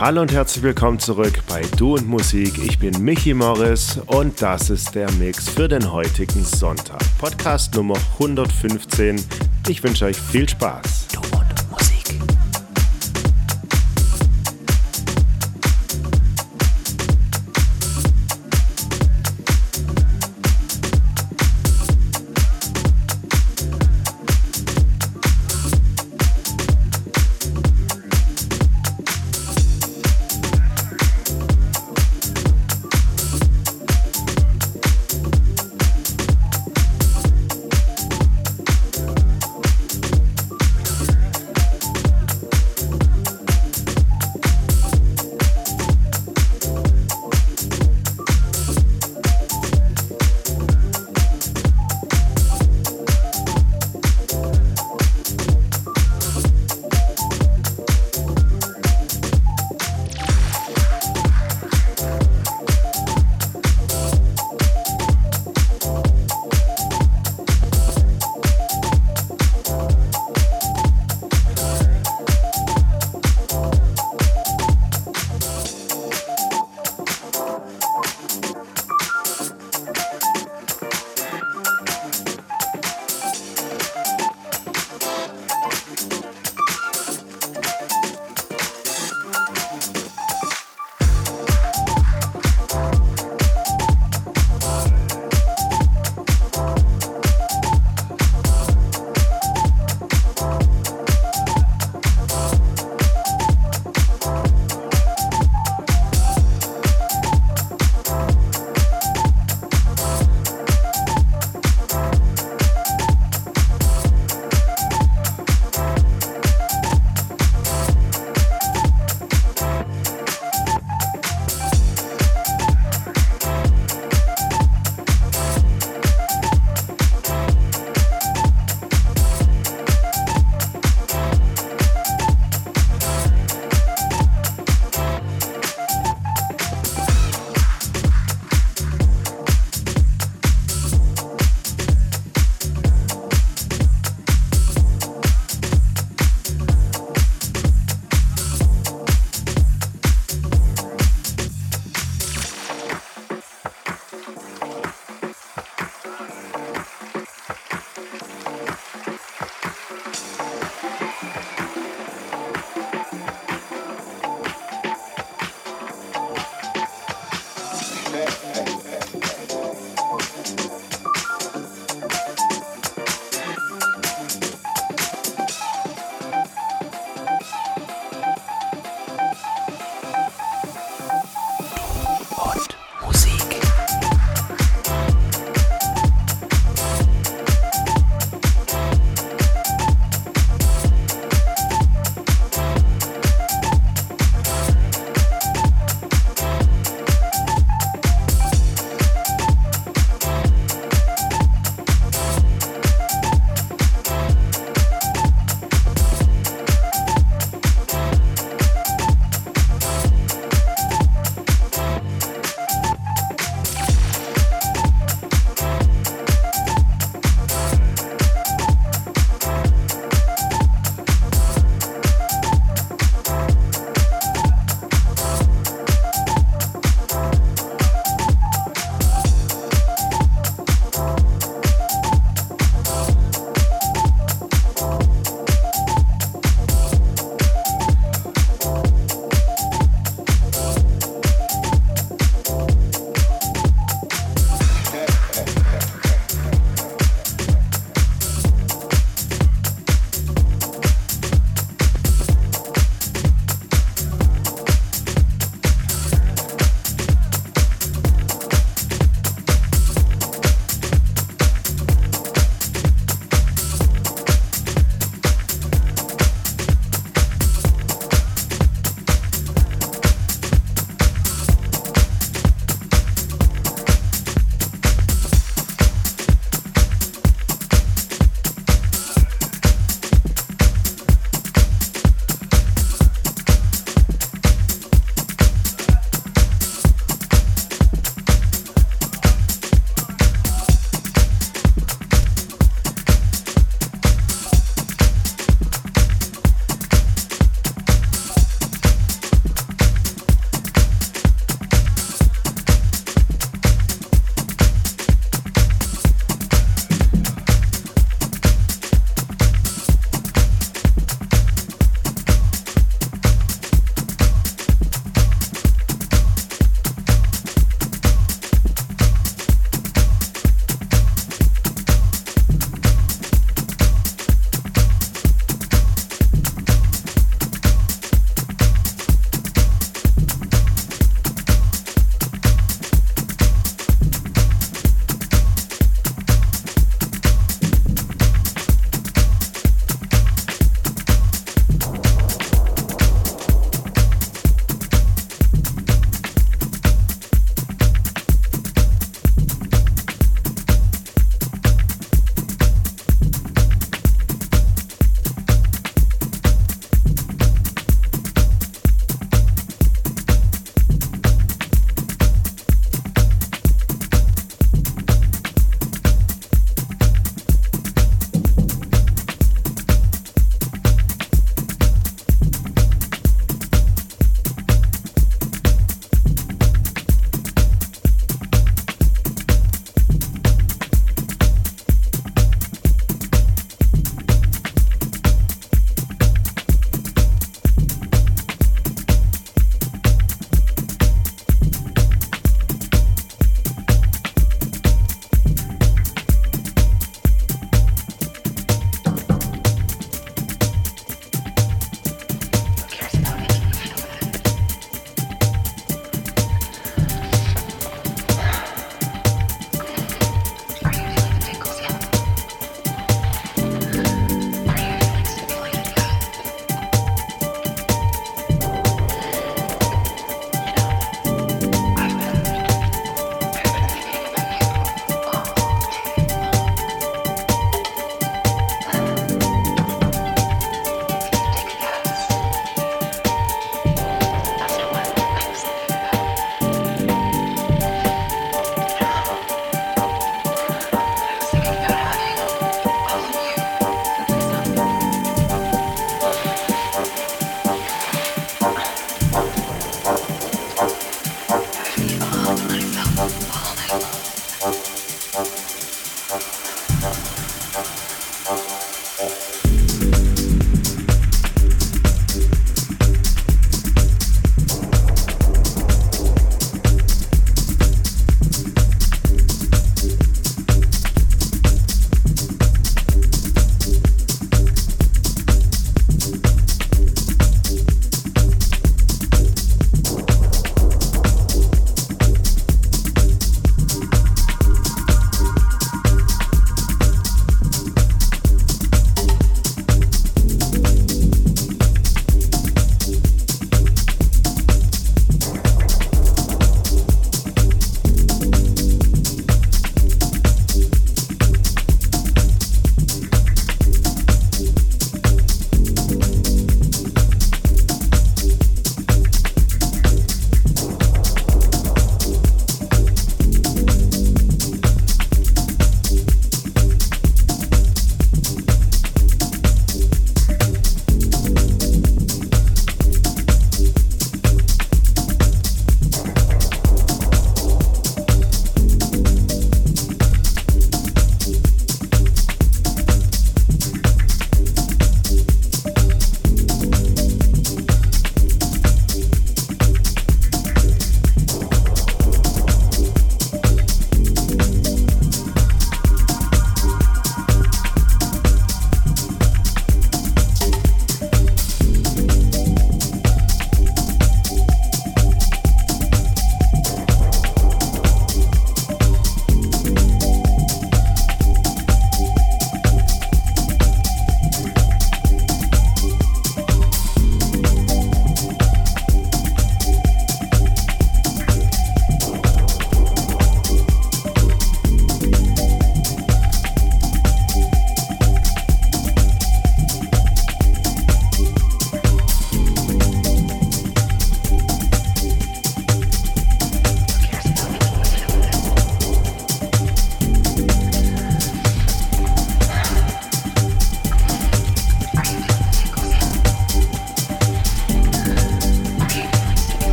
Hallo und herzlich willkommen zurück bei Du und Musik. Ich bin Michi Morris und das ist der Mix für den heutigen Sonntag. Podcast Nummer 115. Ich wünsche euch viel Spaß.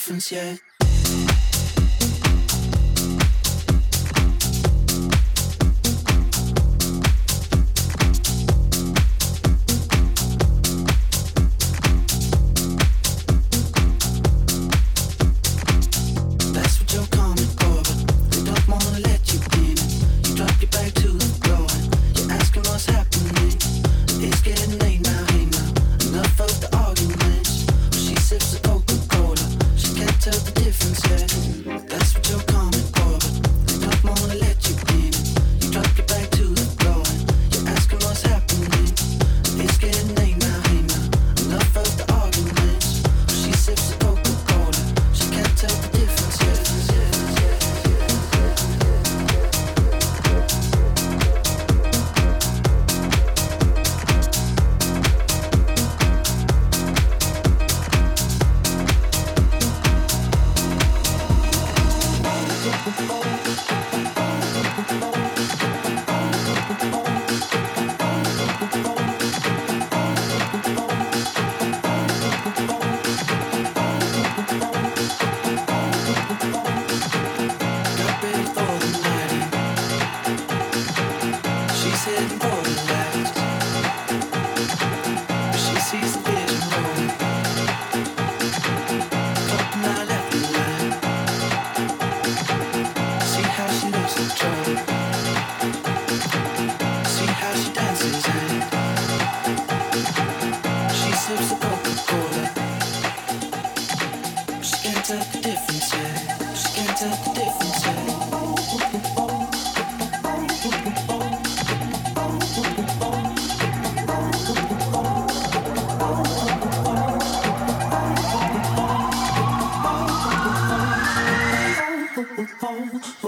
difference yet.